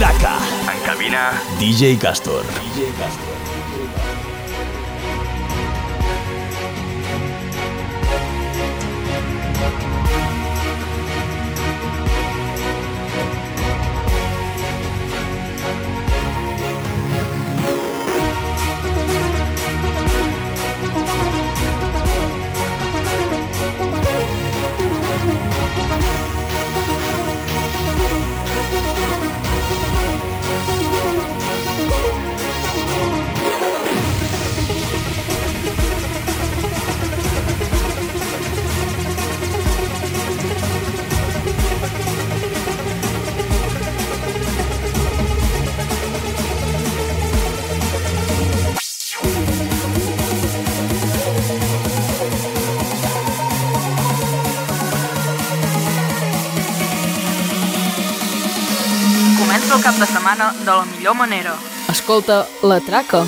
En cabina, DJ Castor. DJ Castor. El de setmana de la millor manera. Escolta, la traca.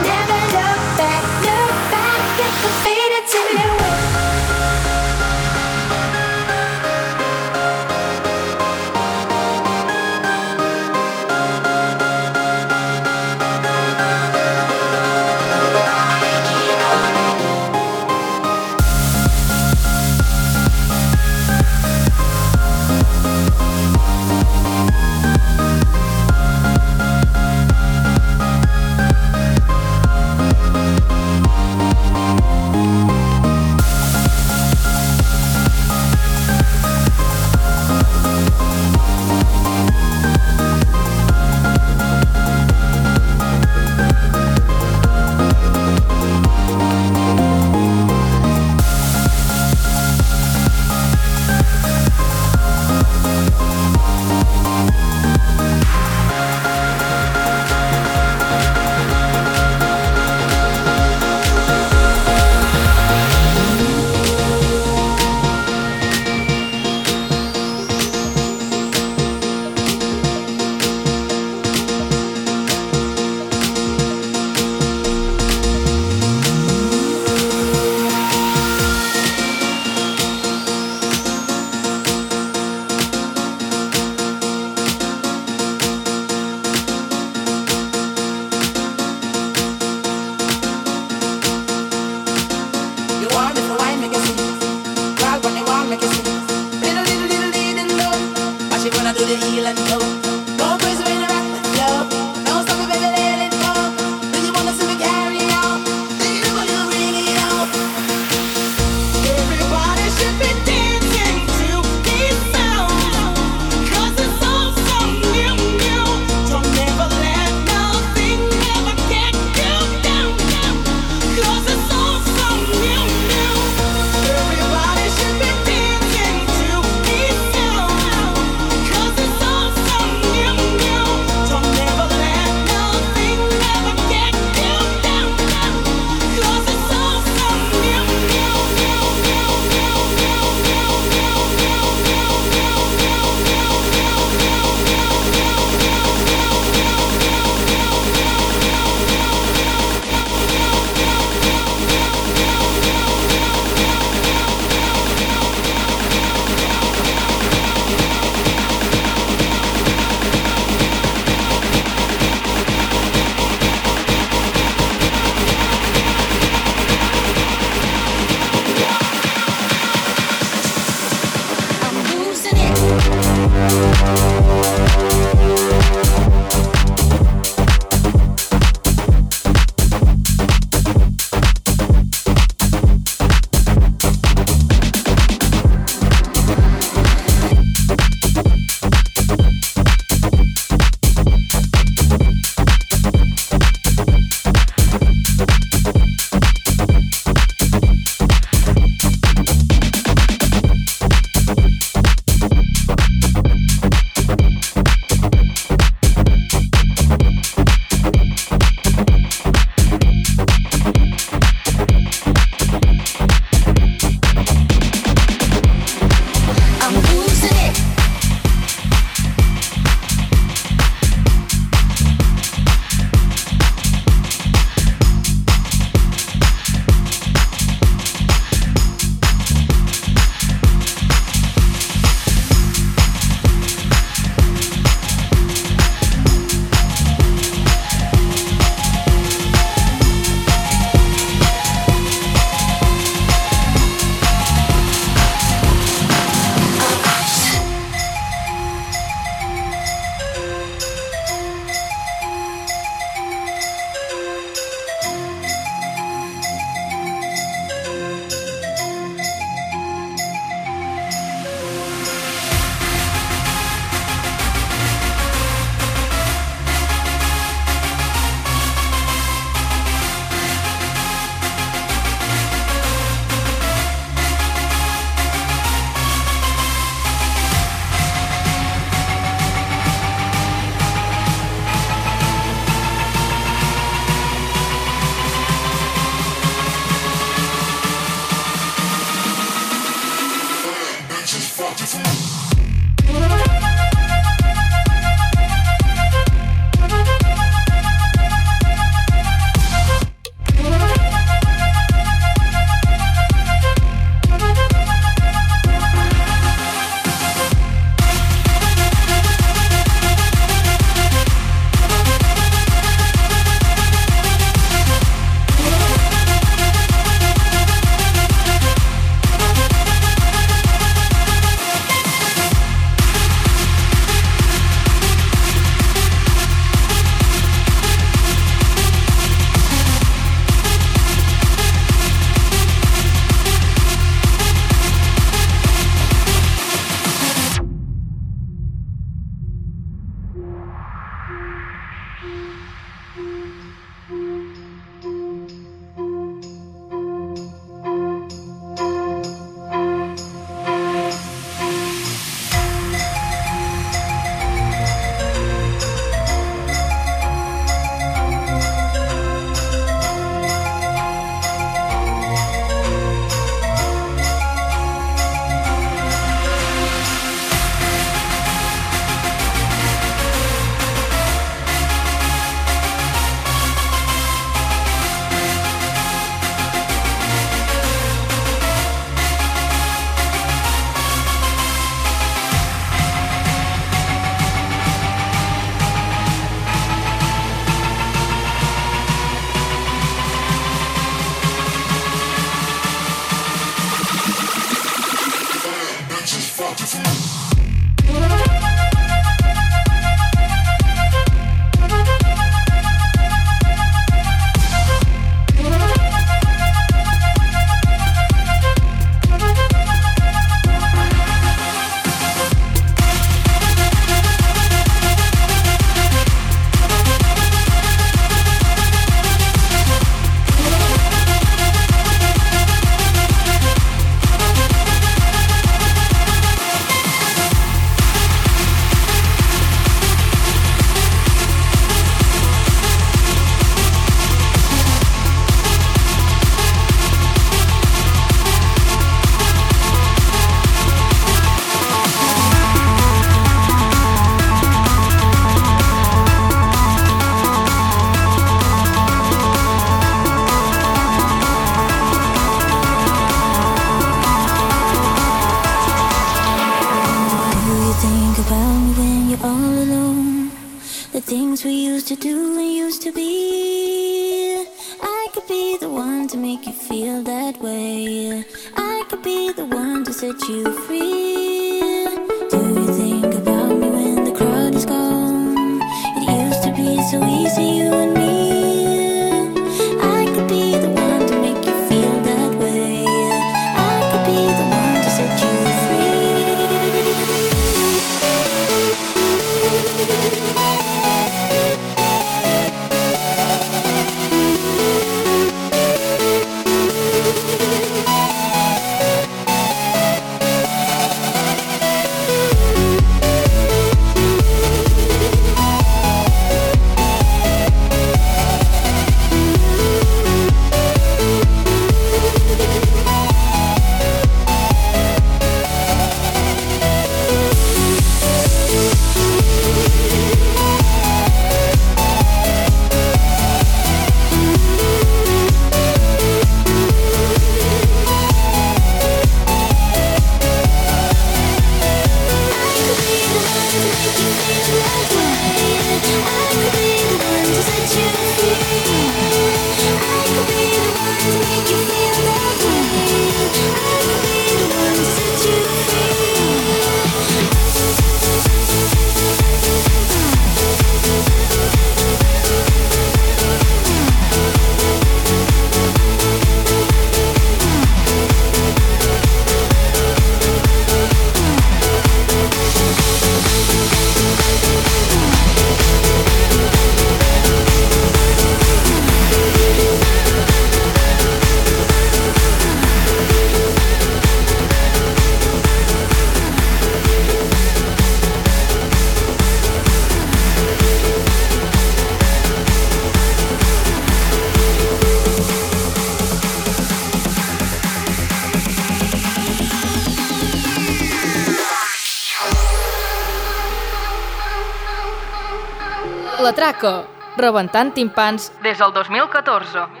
Rebentant timpans des del 2014.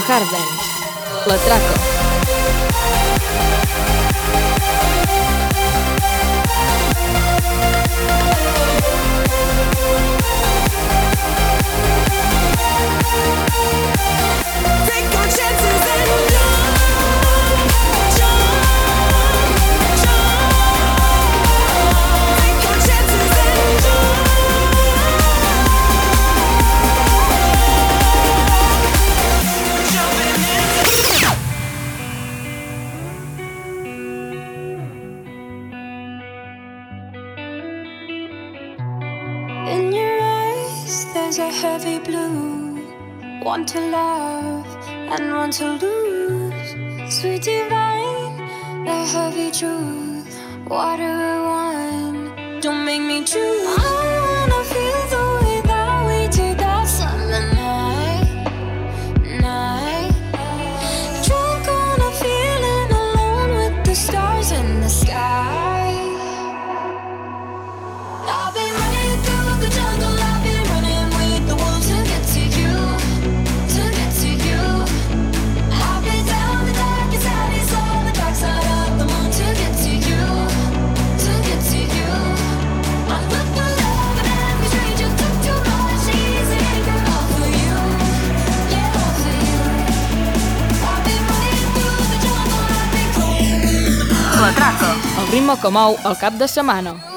Hardlands. Lo trajo. Cacamou el cap de setmana.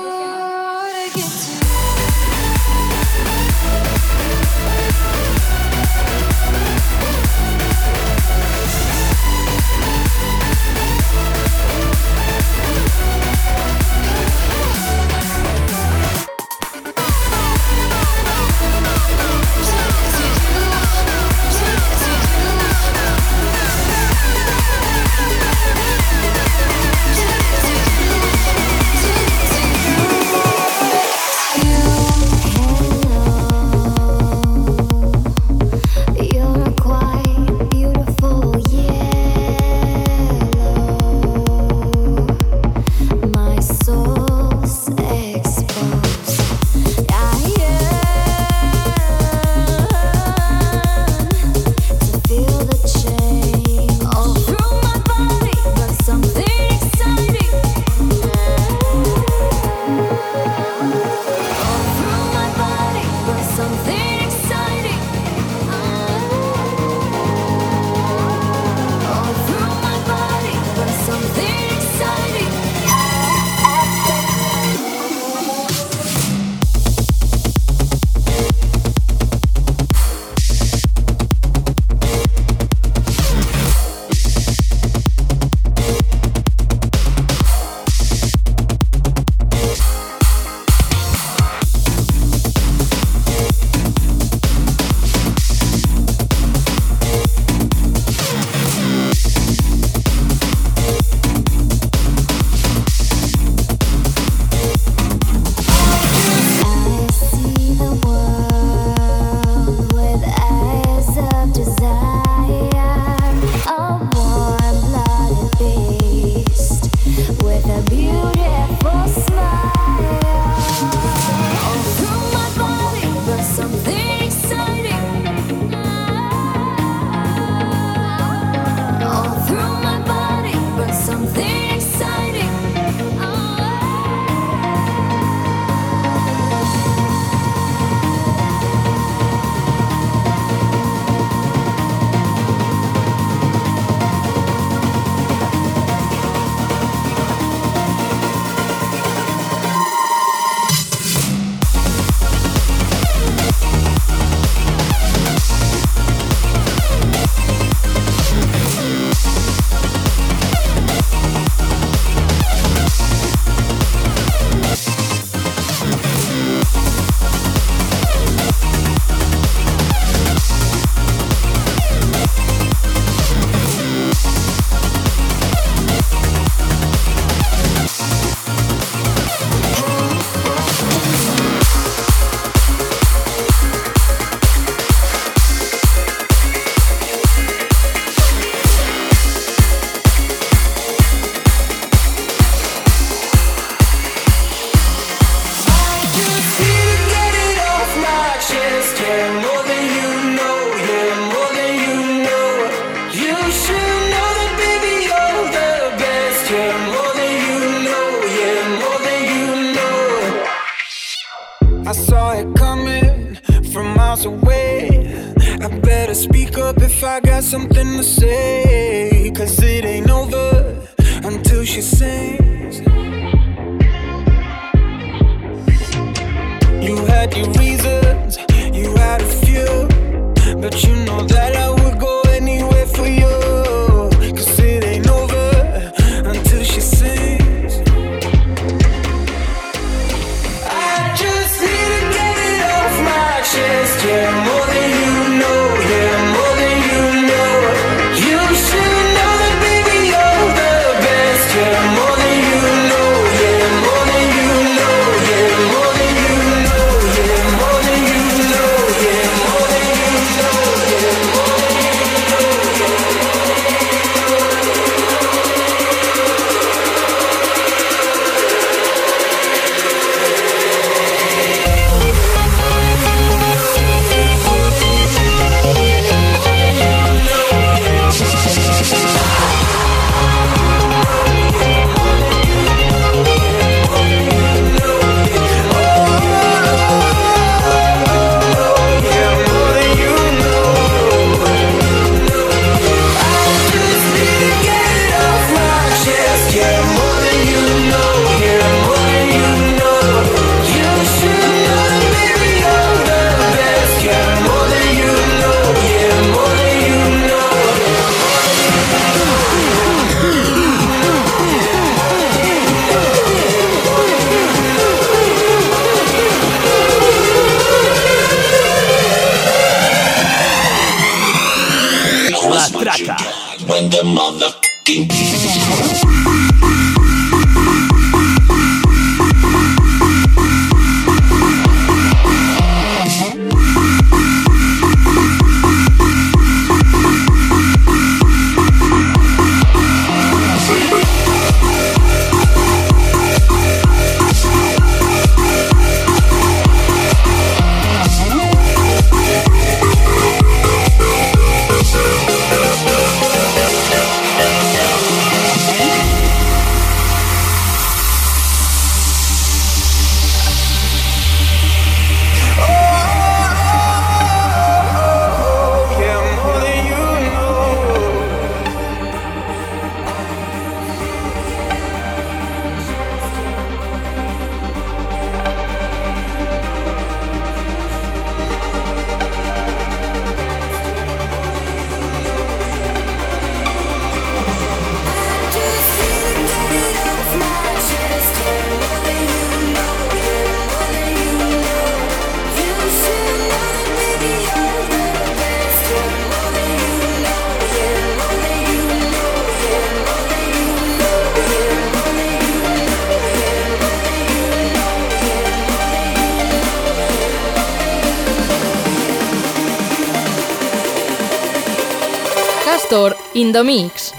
Kaz7hor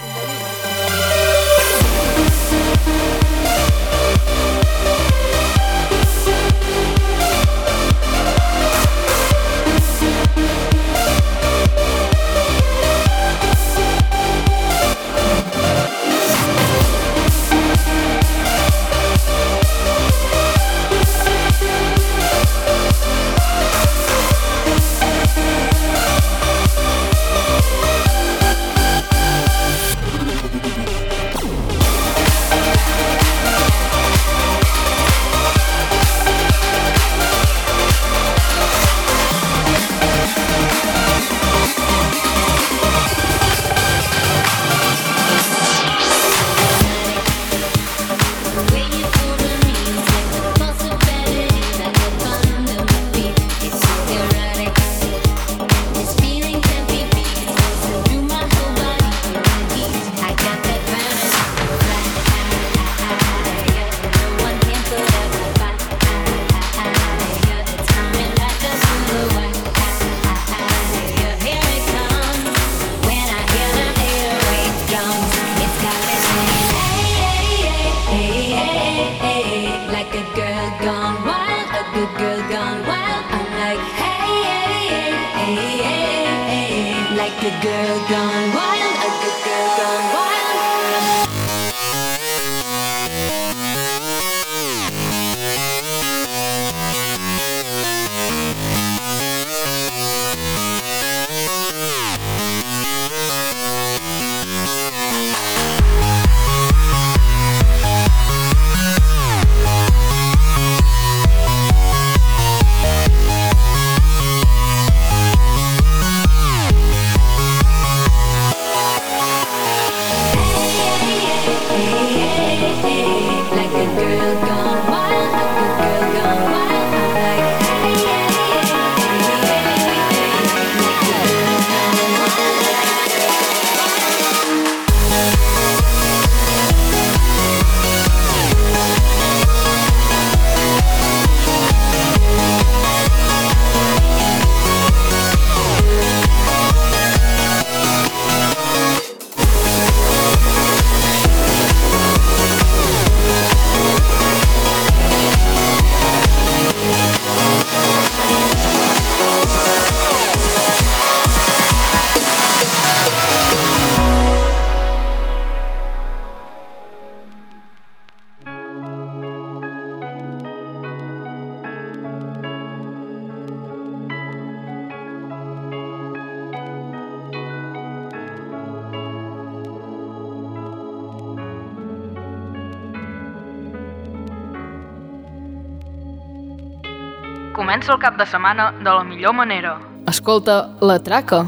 el cap de setmana de la millor manera. Escolta La Traca.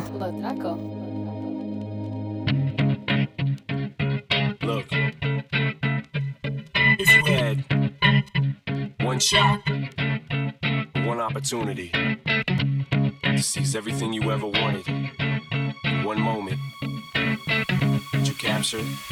Look, if you had one shot, one opportunity to seize everything you ever wanted in one moment, would you capture it?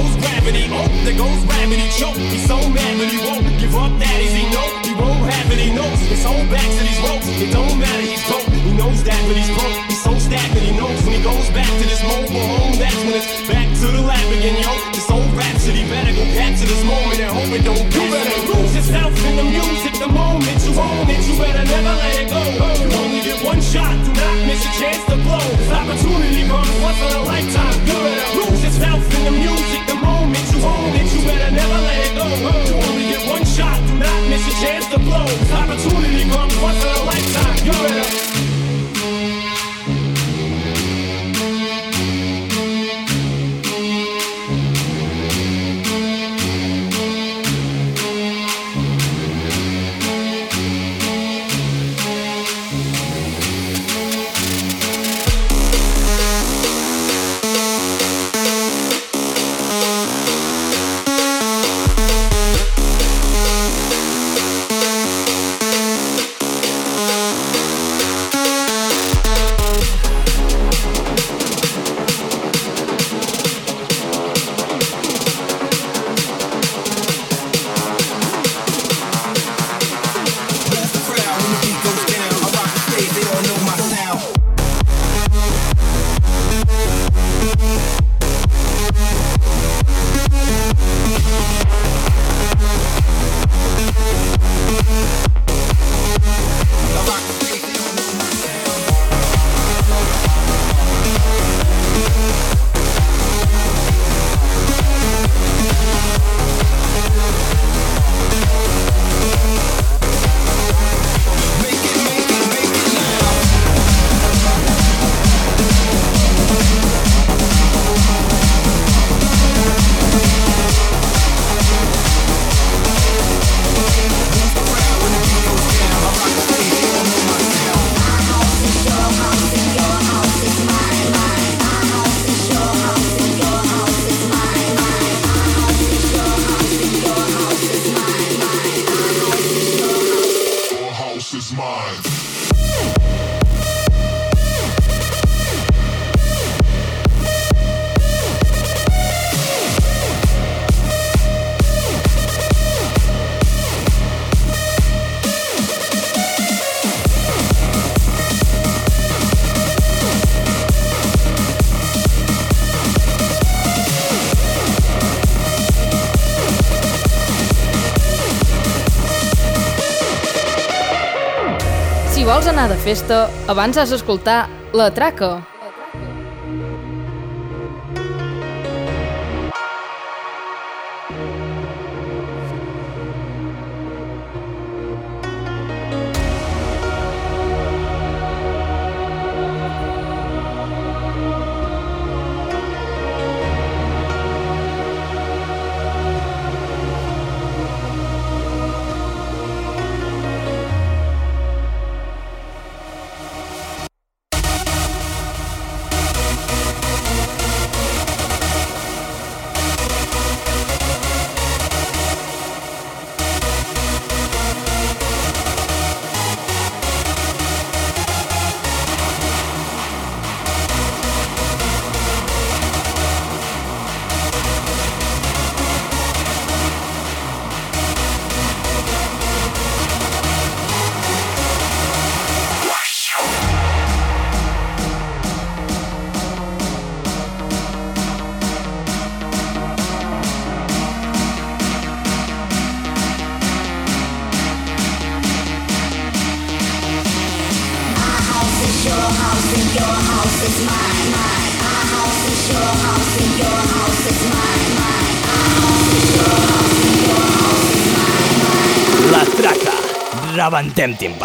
gravity. Oh, there goes gravity. Choke. He's so mad, but he won't give up that easy. No, he won't have it. He knows his whole back to these ropes. It don't matter. He's broke. He knows that, but he's broke. He's so stacked, stagnant. He knows when he goes back to this mobile home. That's when it's back to the lab again, yo. This old rhapsody better go capture this moment and hope it don't. You better lose yourself in the music. The moment you own it, you better never let it go. You only get one shot. Do not miss a chance to blow. This opportunity comes once in a lifetime. You better lose yourself in the music. The moment you own it, you better never let it go. You only get one shot. Do not miss a chance to blow. This opportunity comes once in a lifetime. You better. Anar de festa, abans has d'escoltar La Traca. condemned him.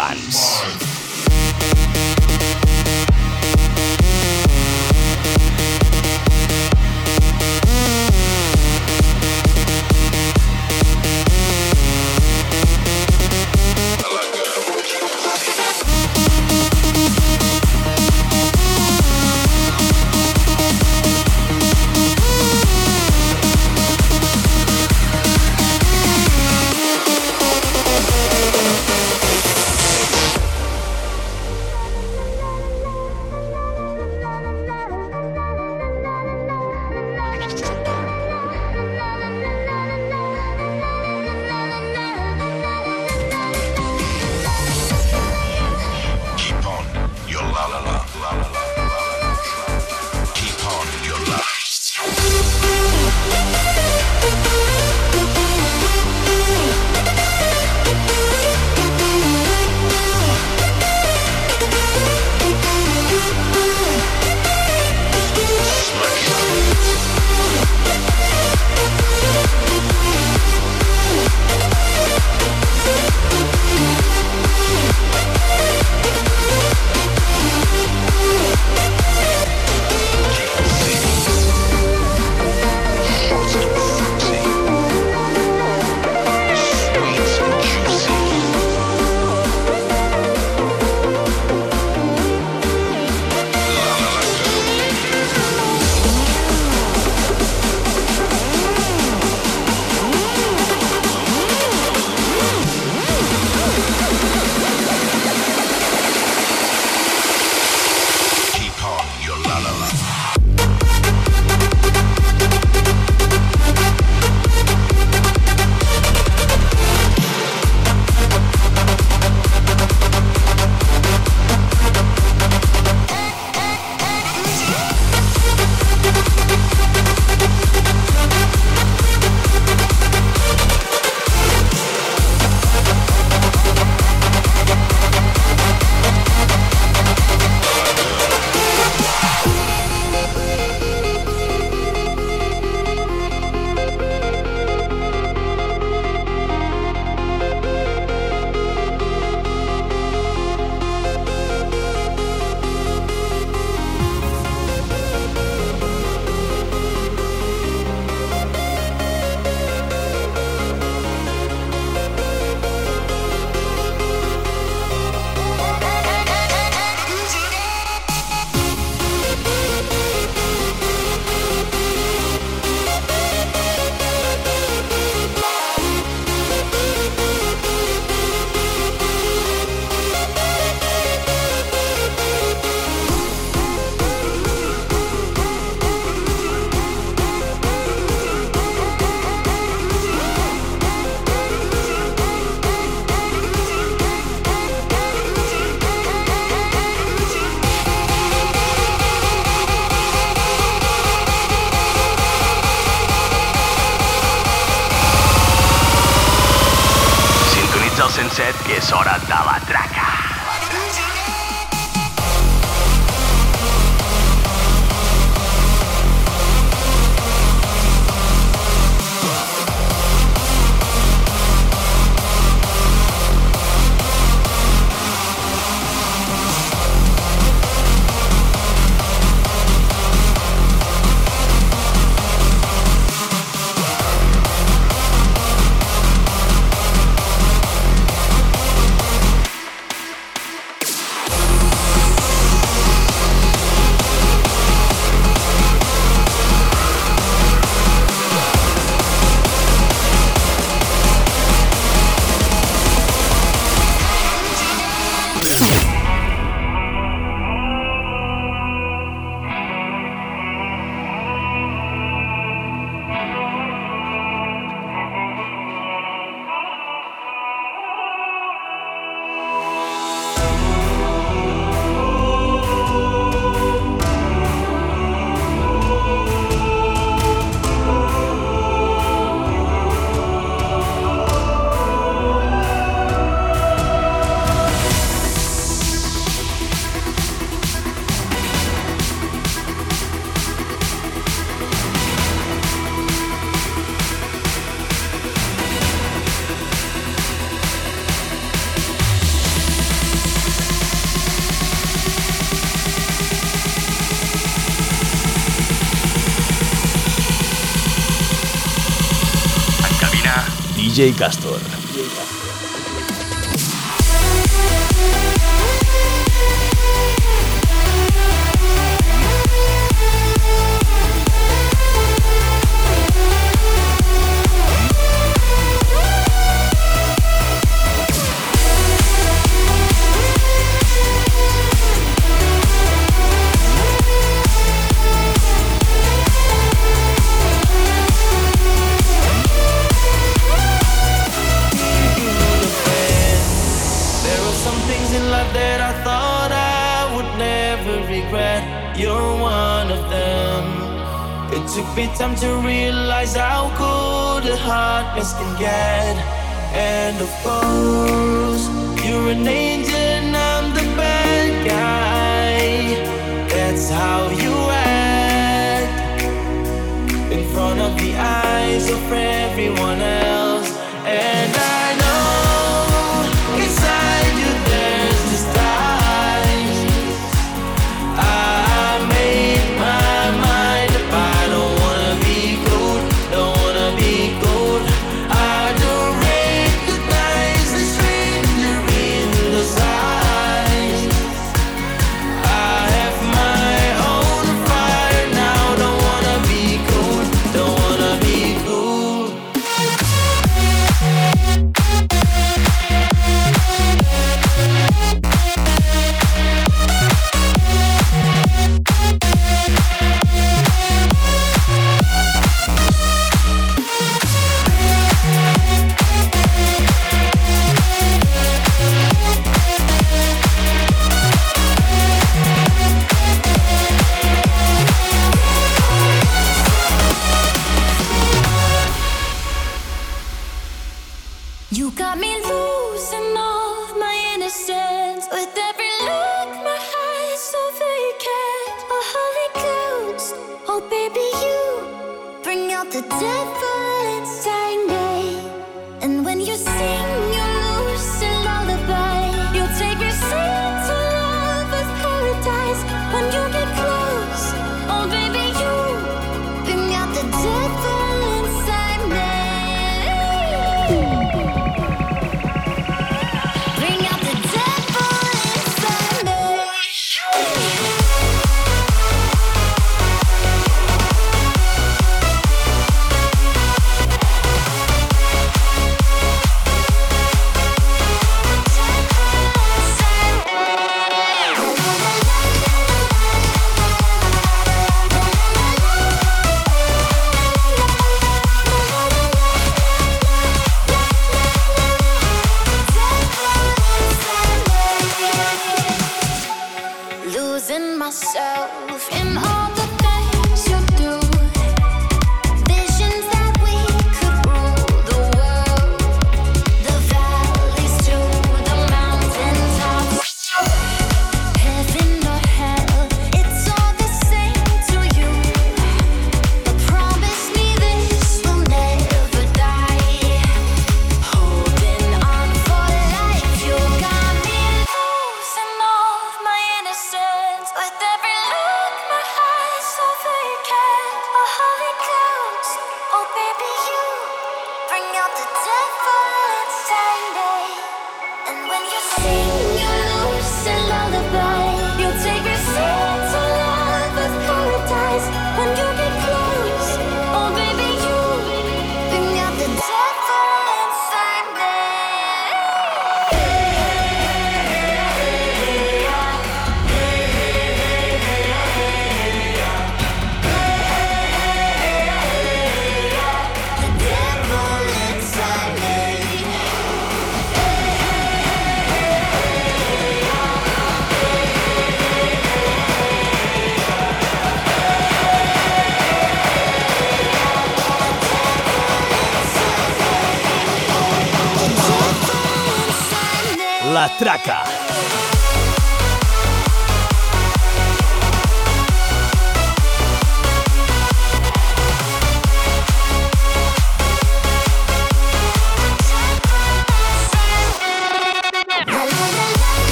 DJ Castor.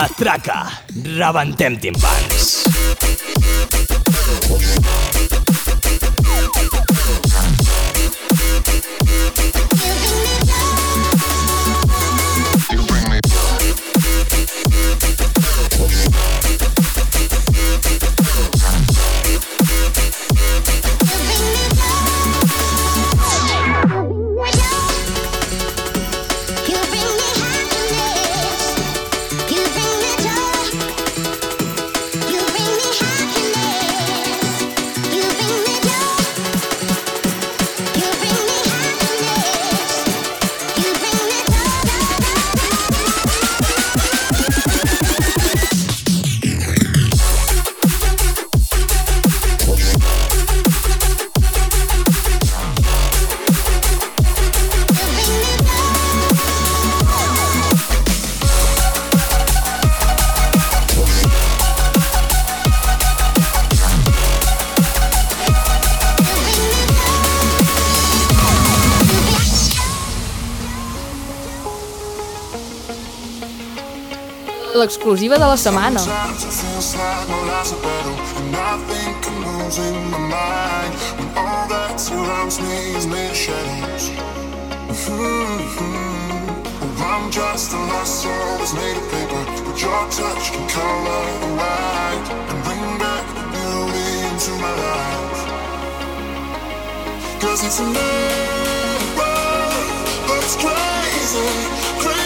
la traca Rabantem Timpans. l'exclusiva de la setmana. I'm just a lost soul that's made of paper But your touch can color the And bring back the beauty into my life Cause it's a new world that's crazy, crazy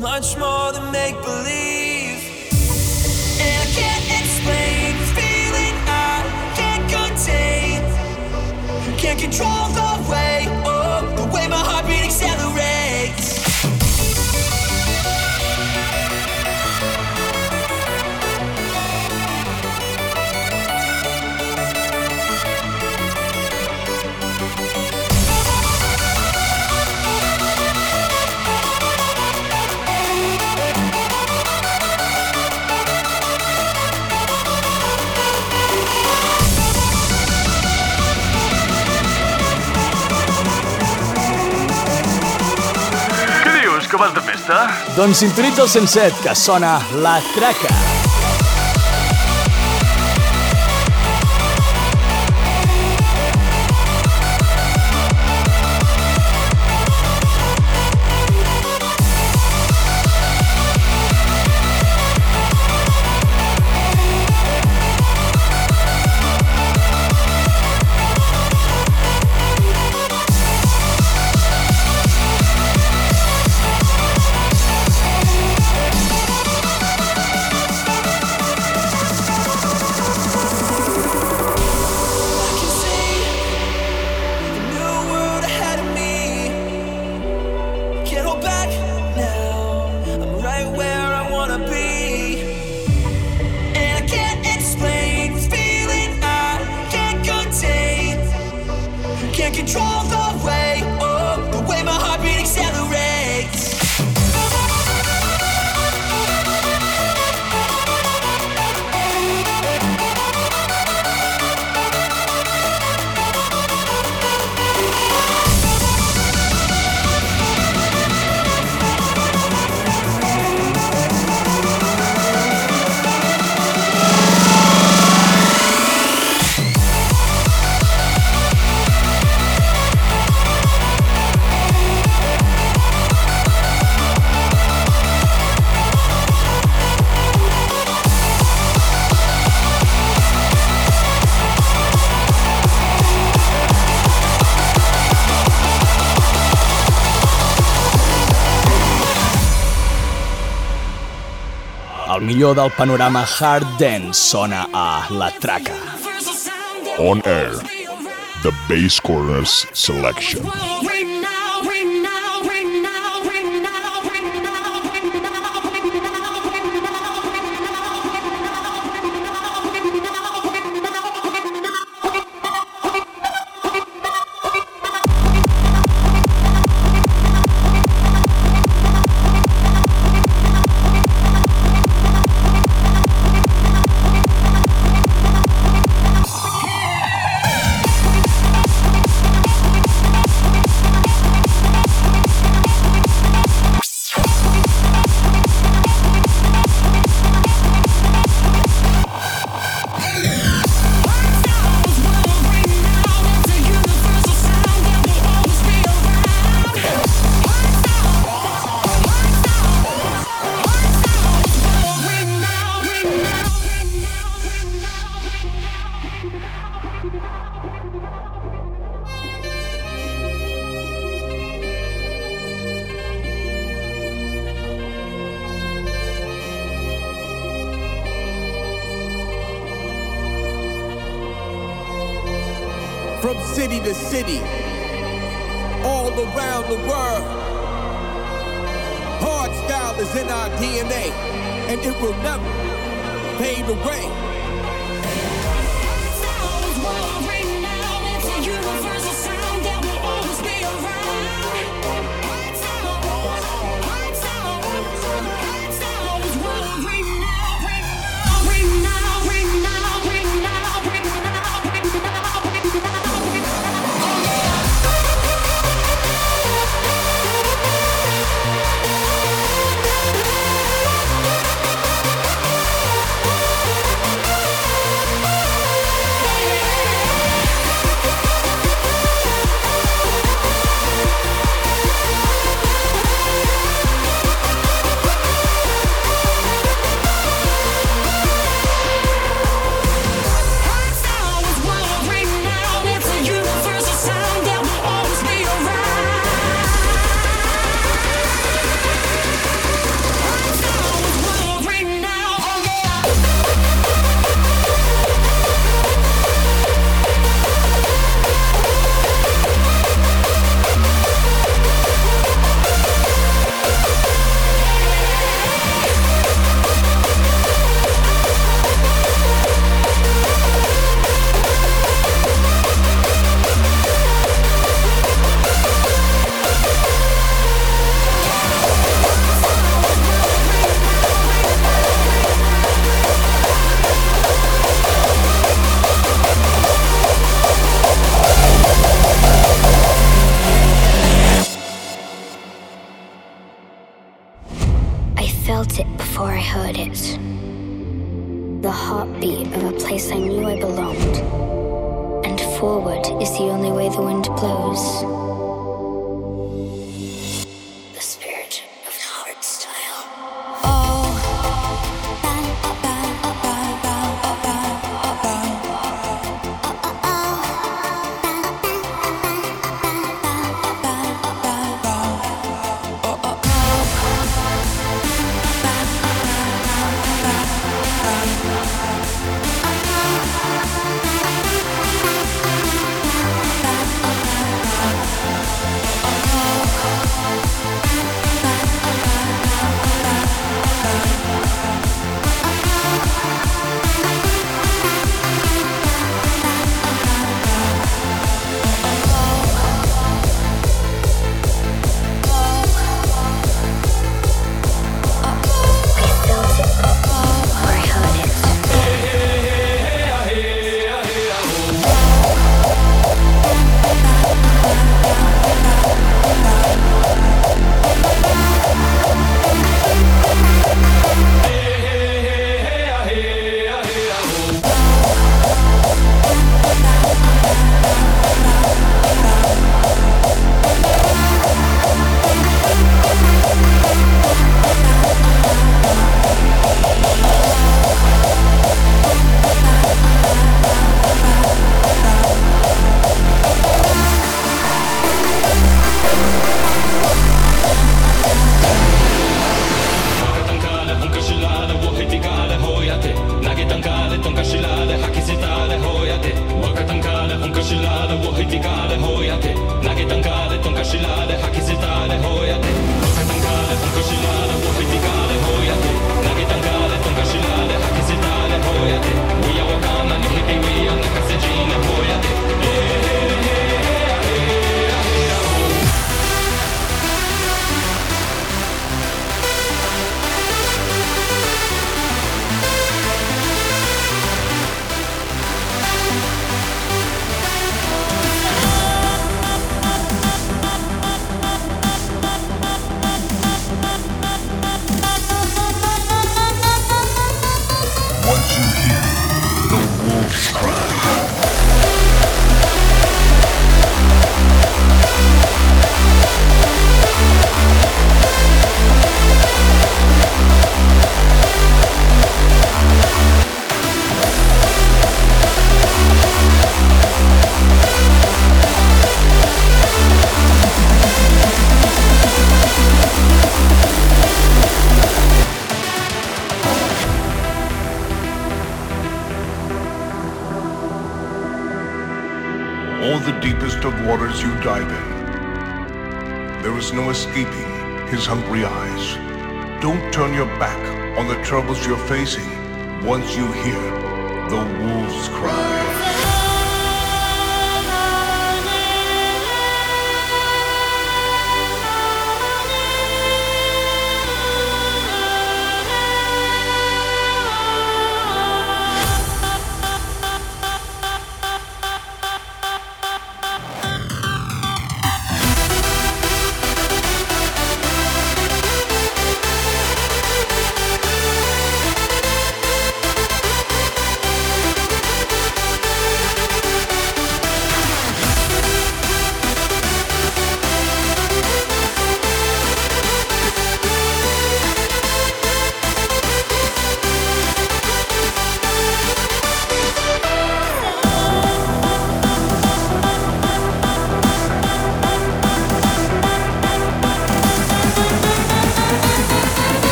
much more than make believe. And I can't explain the feeling I can't contain. Can't control the Doncs sintonitza el 107, que sona La Traca. Millor del panorama hard dance sona a La Traca. On air, the Bass Corners selection. City to city, all around the world. Hard style is in our DNA, and it will never fade away.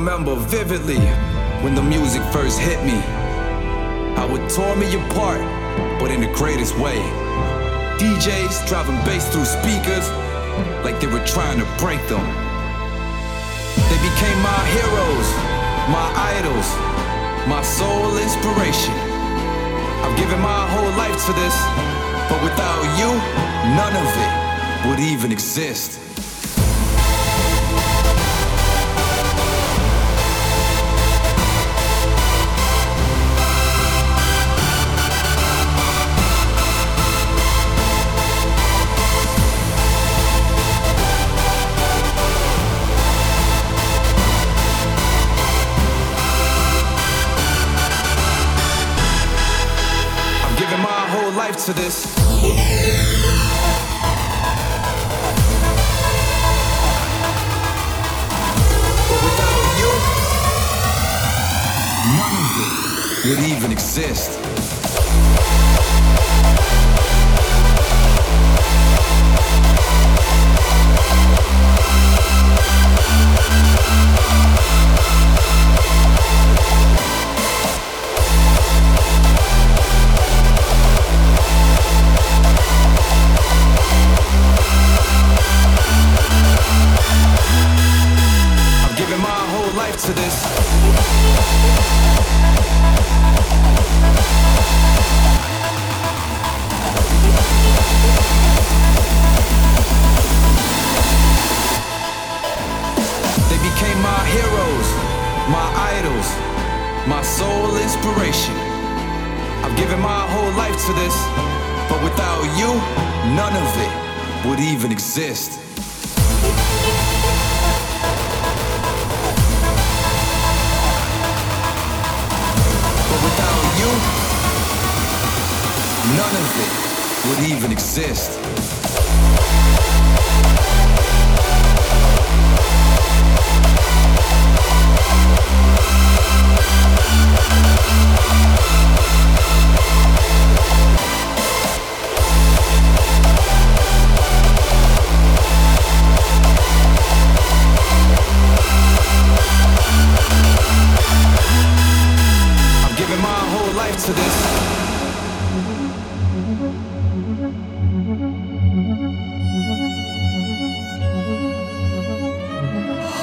Remember vividly when the music first hit me. How it tore me apart, but in the greatest way. DJs driving bass through speakers like they were trying to break them. They became my heroes, my idols, my sole inspiration. I've given my whole life to this, but without you, none of it would even exist. To this. Without you, would even exist. My whole life to this. They became my heroes, my idols, my sole inspiration. I've given my whole life to this, but without you, none of it would even exist. But without you, none of it would even exist.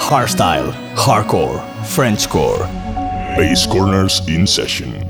Hardstyle, hardcore, Frenchcore. Basscornerz in session.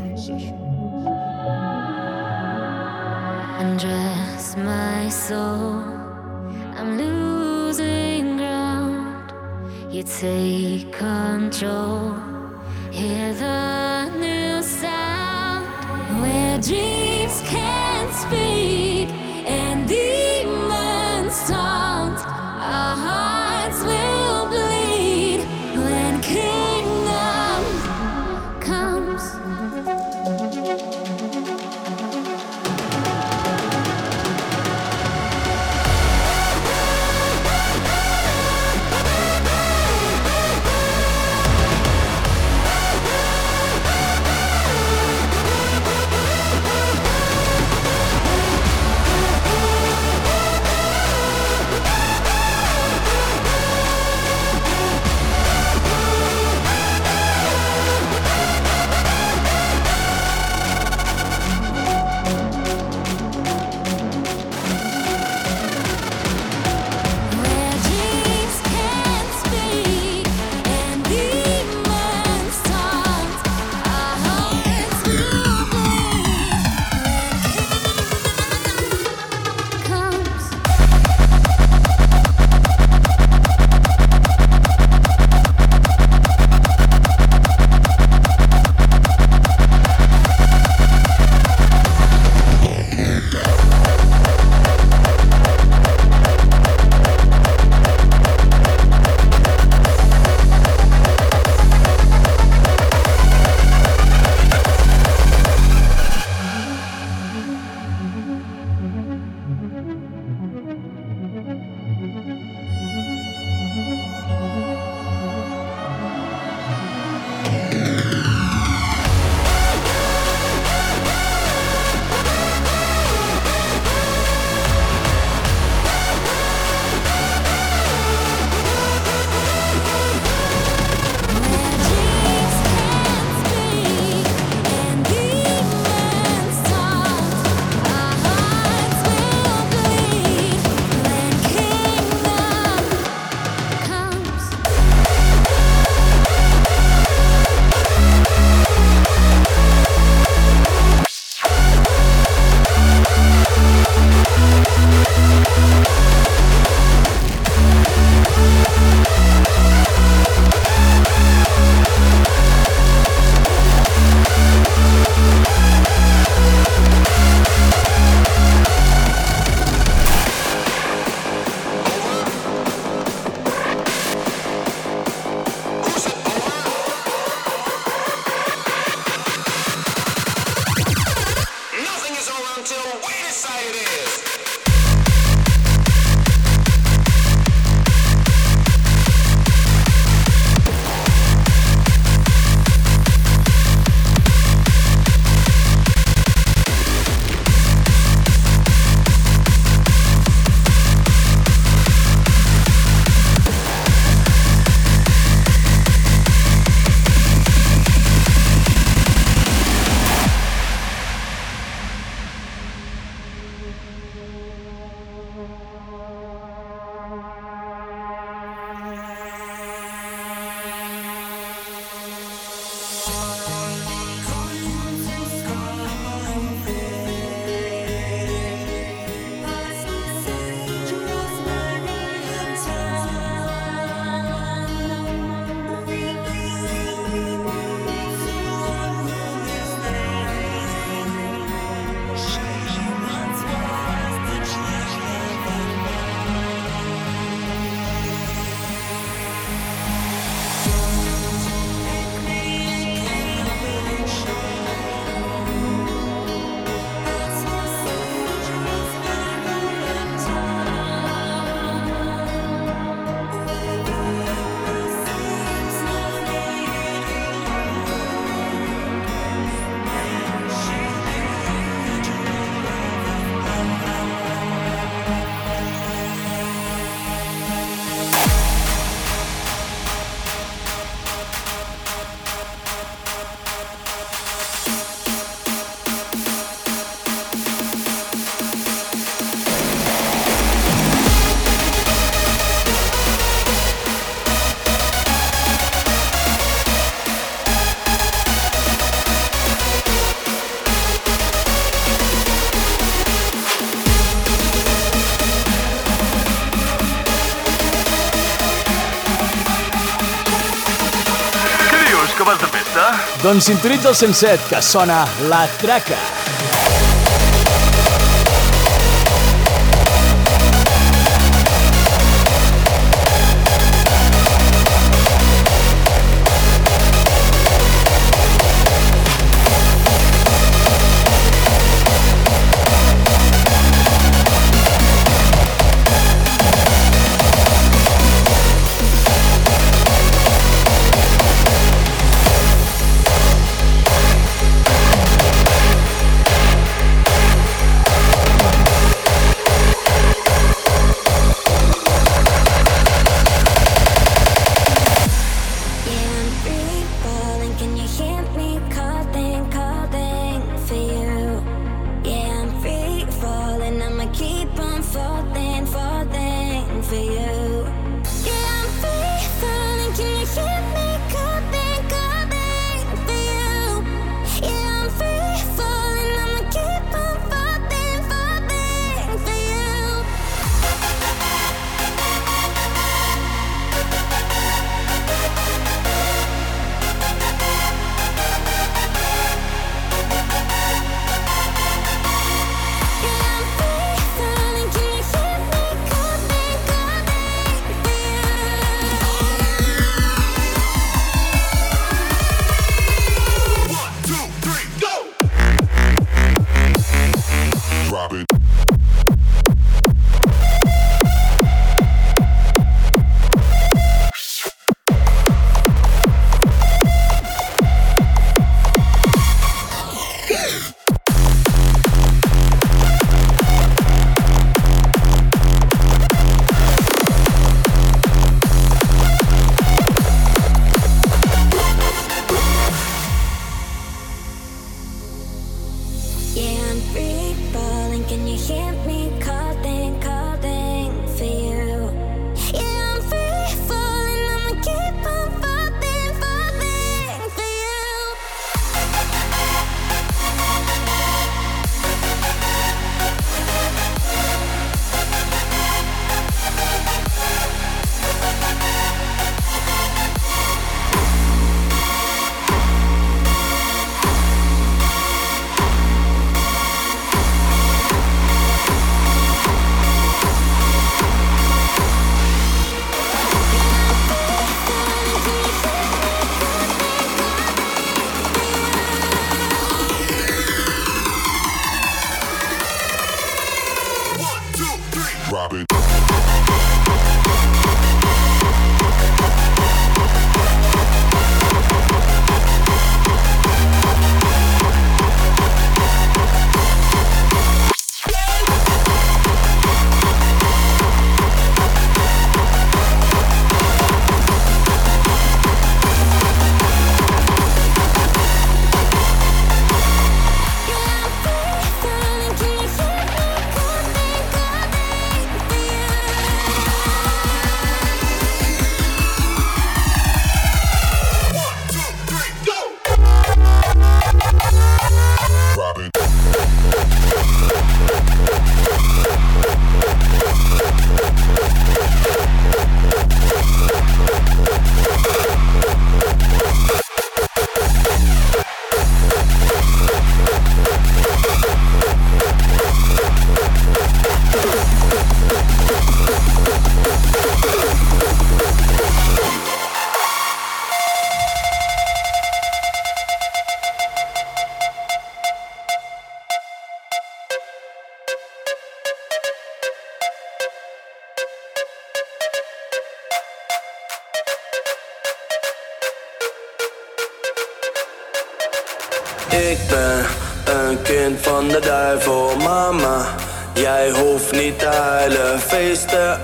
Em sintonitza el 107, que sona La Traca.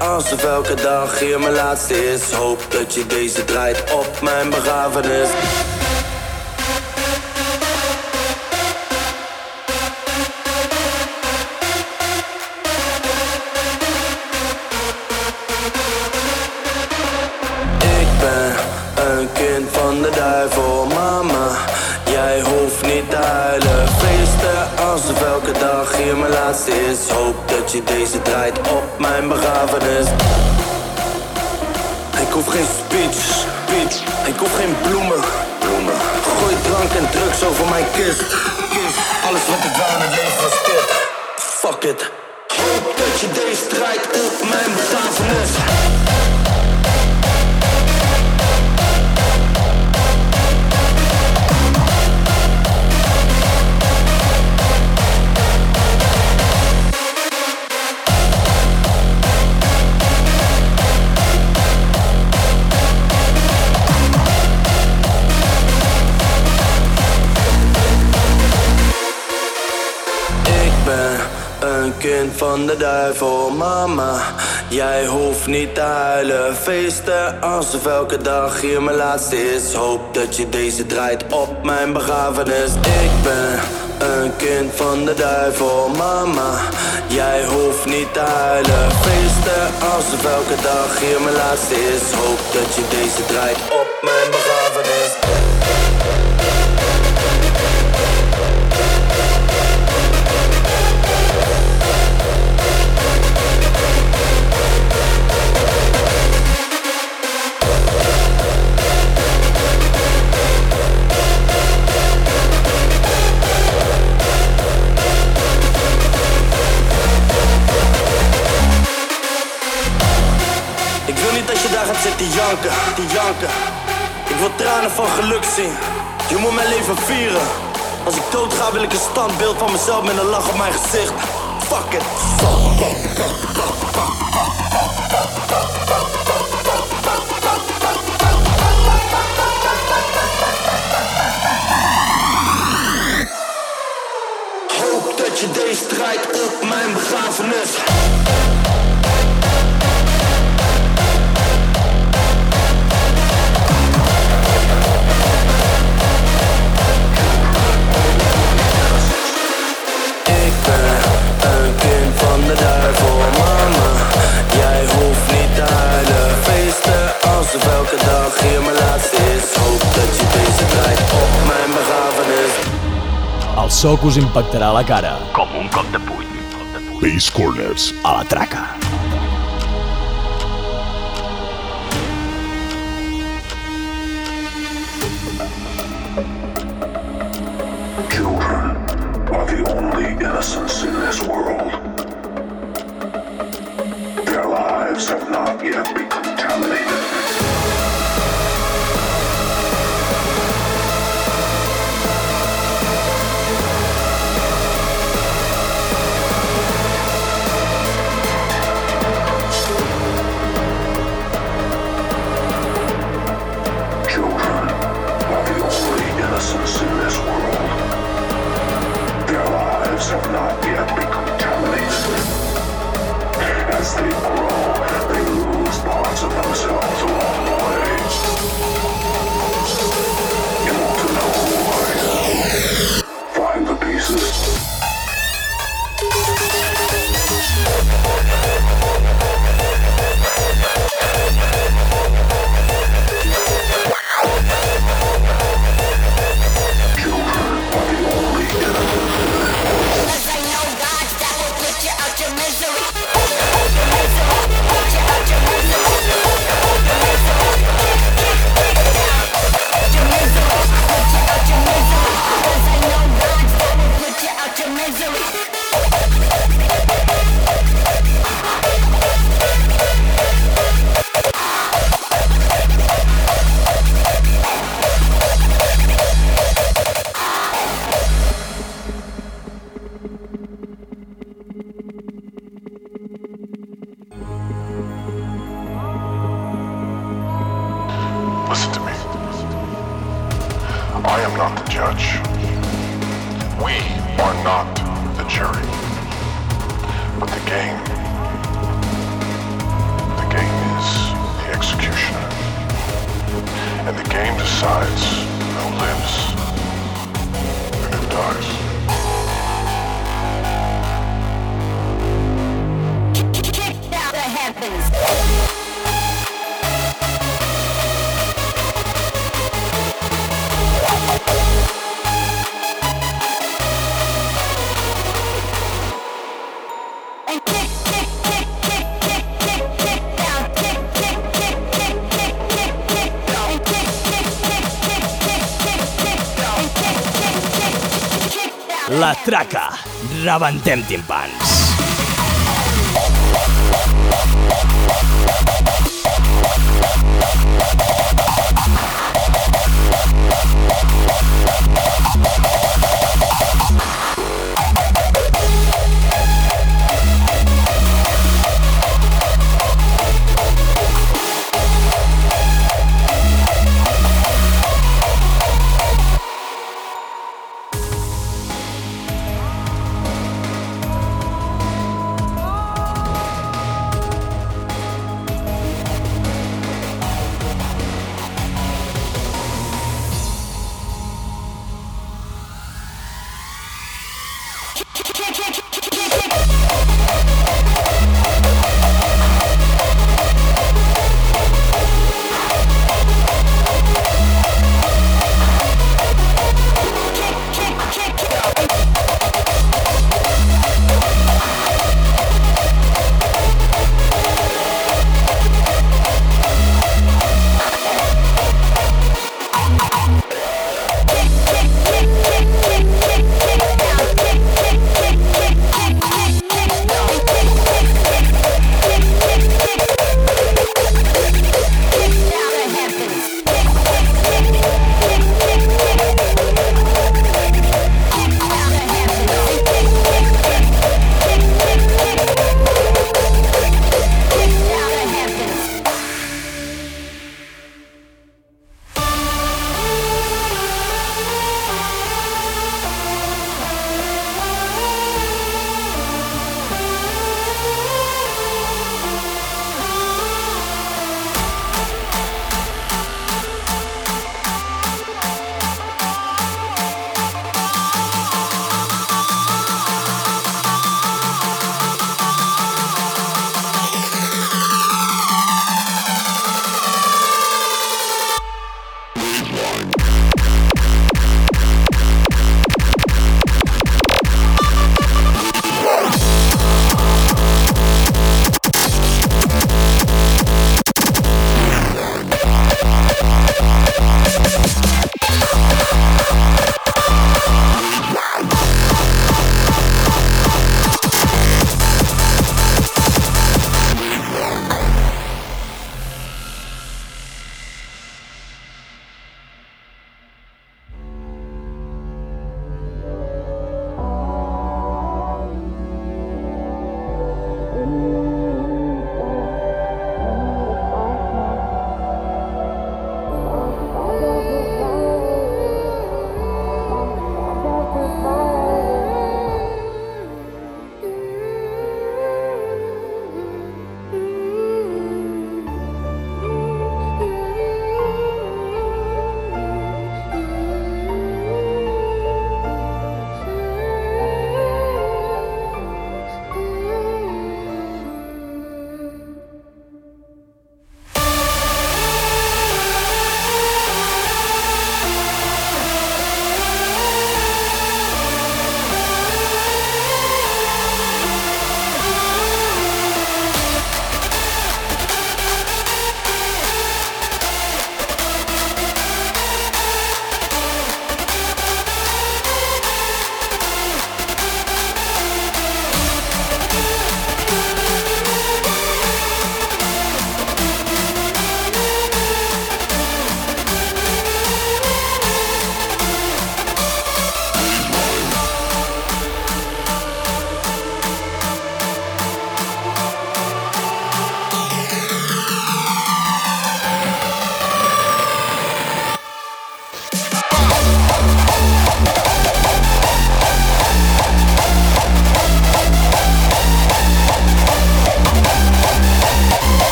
als of elke dag hier mijn laatste is Hoop dat je deze draait op mijn begrafenis. Ik ben een kind van de duivel, mama. Jij hoeft niet te huilen. Feesten alsof elke dag hier mijn laatste is Hoop je deze draait op mijn begrafenis. Ik hoef geen speech, speech. Ik hoef geen bloemen, bloemen. Gooi drank en drugs over mijn kist. kist. Alles wat ik wou in het leven was dit. Fuck it. Dat je deze draait op mijn begrafenis. Van de duivel, mama. Jij hoeft niet te huilen, feesten alsof elke dag hier mijn laatste is. Hoop dat je deze draait op mijn begrafenis. Ik ben een kind van de duivel, mama. Jij hoeft niet te huilen, feesten alsof elke dag hier mijn laatste is. Hoop dat je deze draait op te janken. Ik wil tranen van geluk zien. Je moet mijn leven vieren. Als ik dood ga wil ik een standbeeld van mezelf met een lach op mijn gezicht. Fuck it. Hoop dat je deze strijd op mijn begrafenis. Soc us impactarà a la cara com un cop de puny. Bass Corners. A la traca. sonaban Tempting Pants.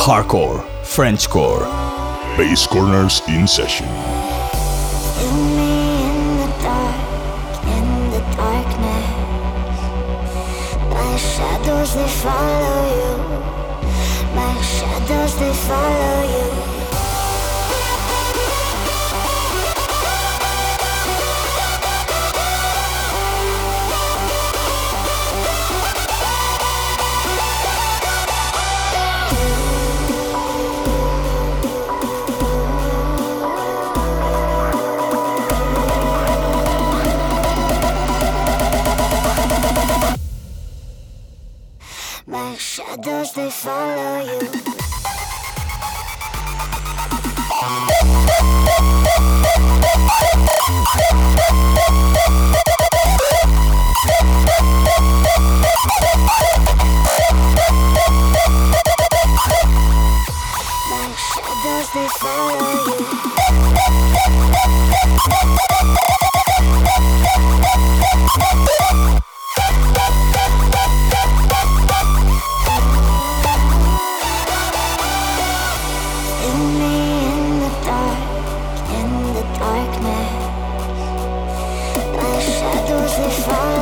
hardcore, Frenchcore. Basscornerz in session. they follow you. My shadows they follow you. Shadows, they follow you. shadows they follow you. from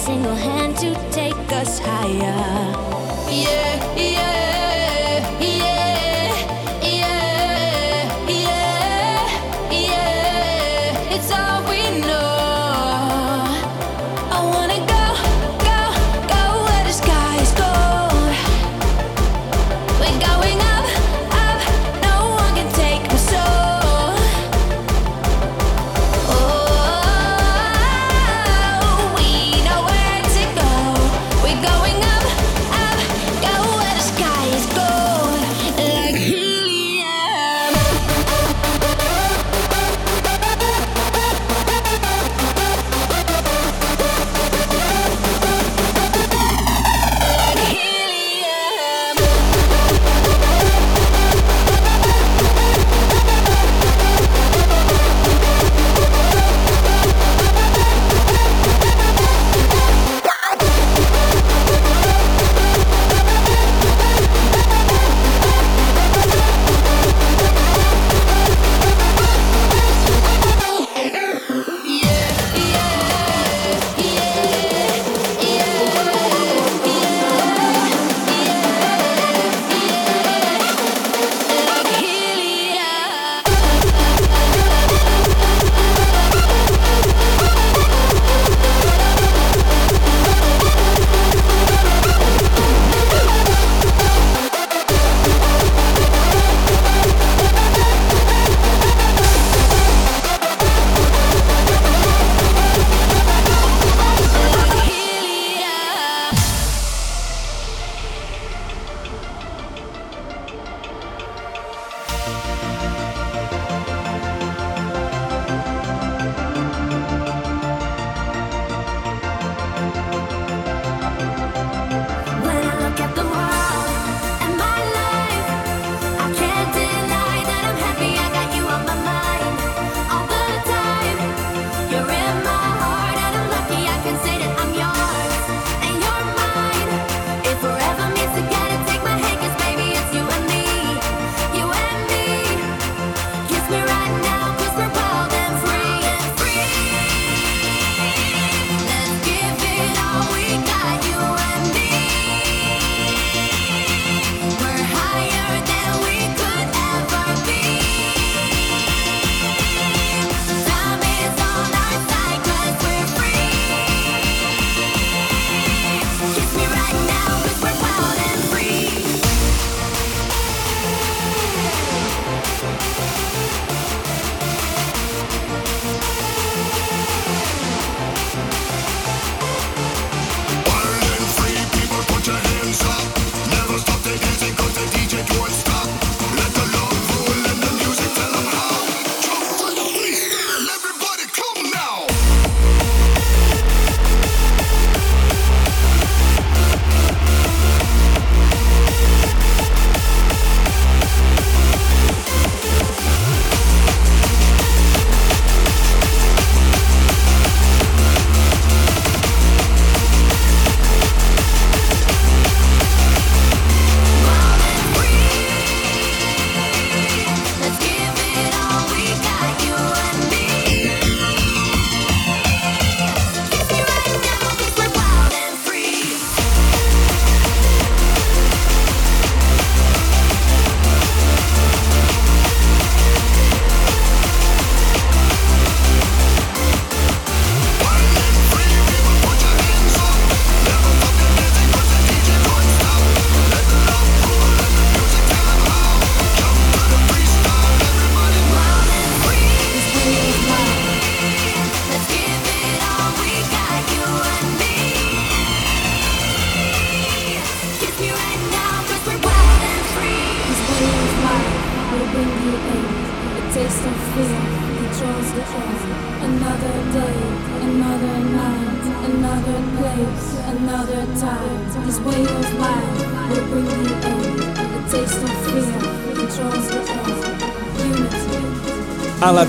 single hand to take us higher. Yeah, yeah.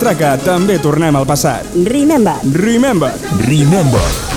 A la traca també tornem al passat. Remember. Remember. Remember.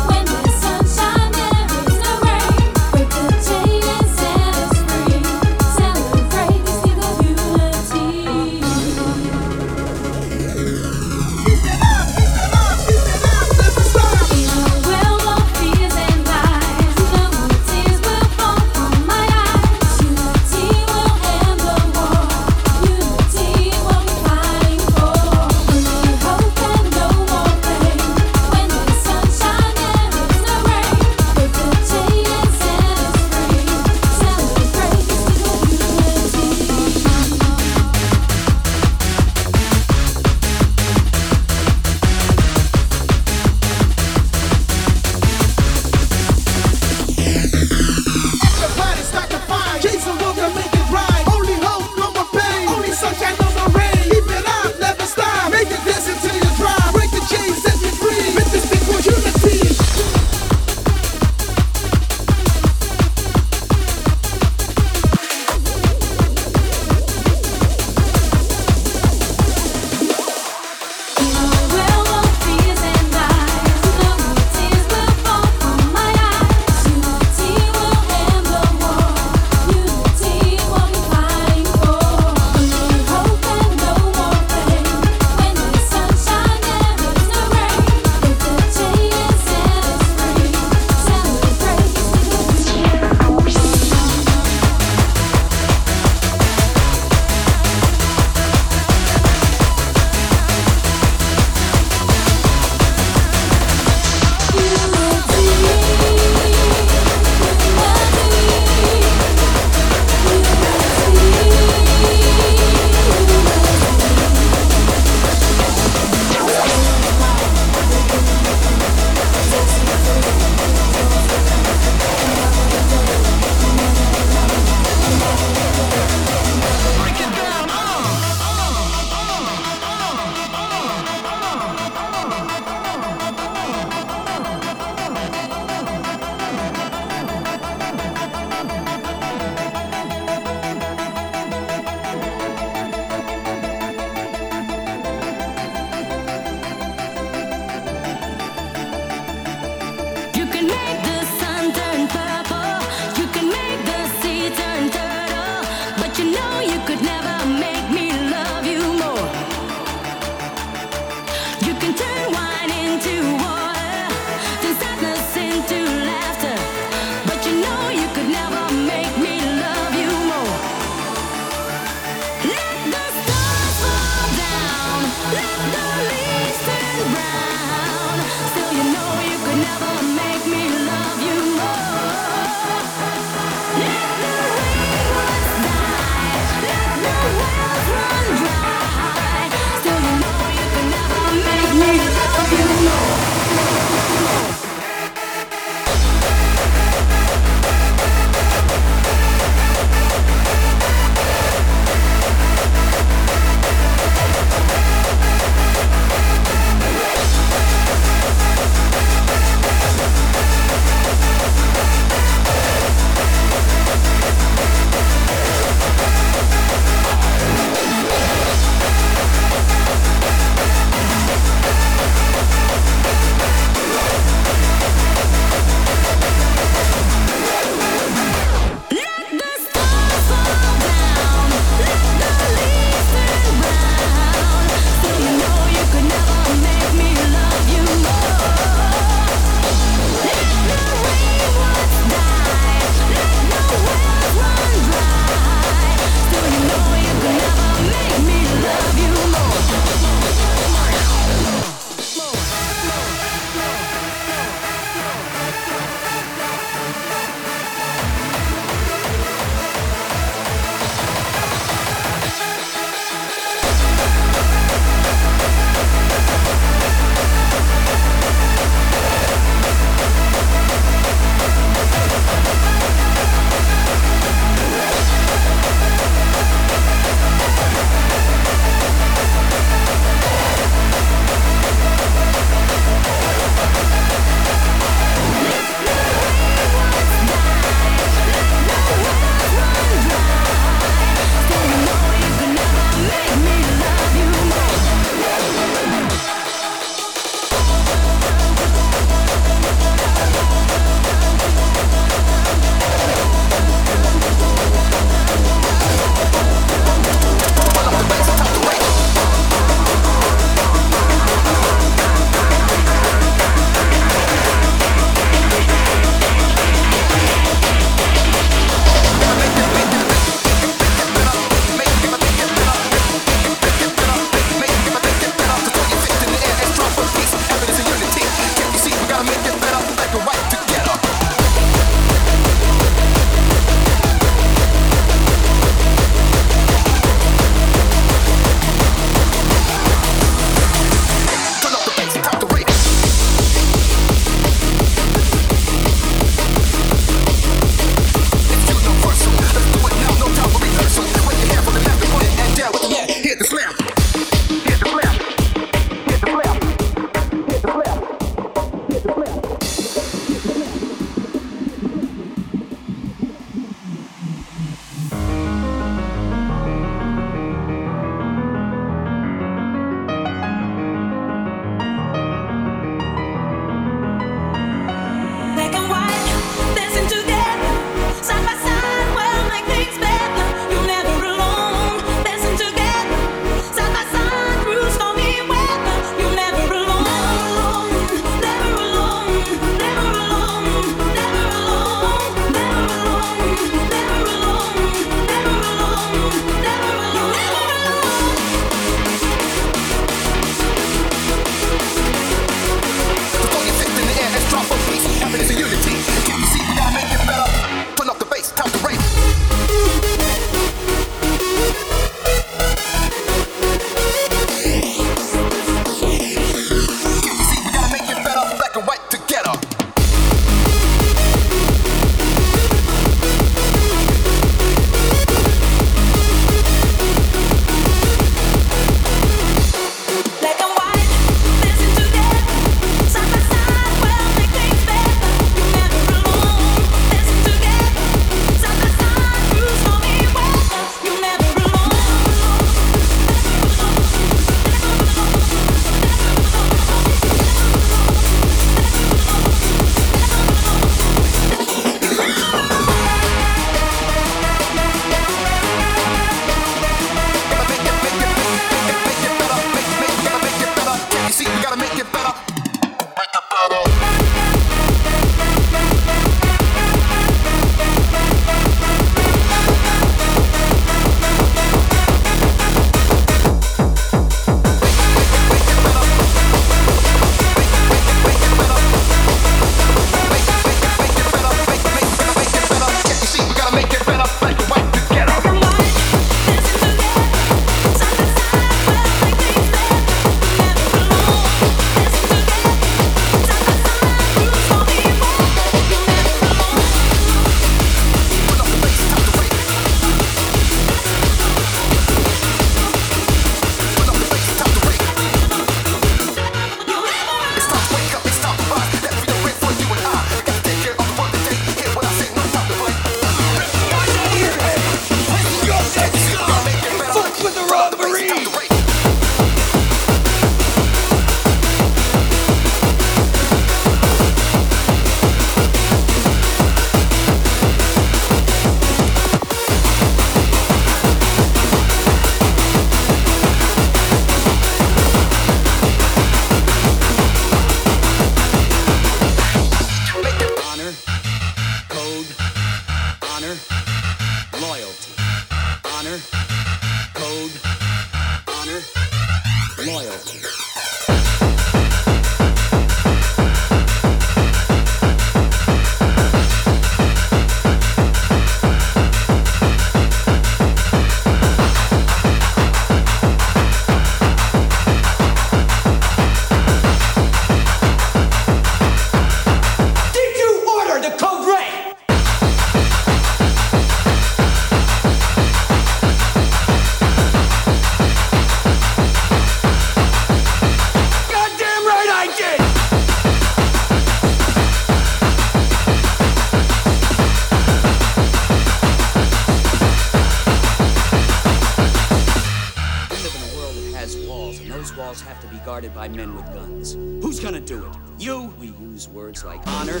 do it. You, we use words like honor,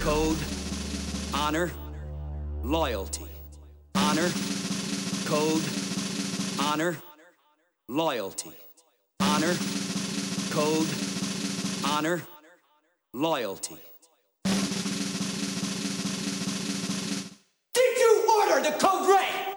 code, honor, loyalty. Honor, code, honor, loyalty. Honor, code, honor, loyalty. Did you order the code red?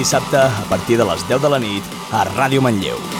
dissabte a partir de les 10 de la nit a Ràdio Manlleu.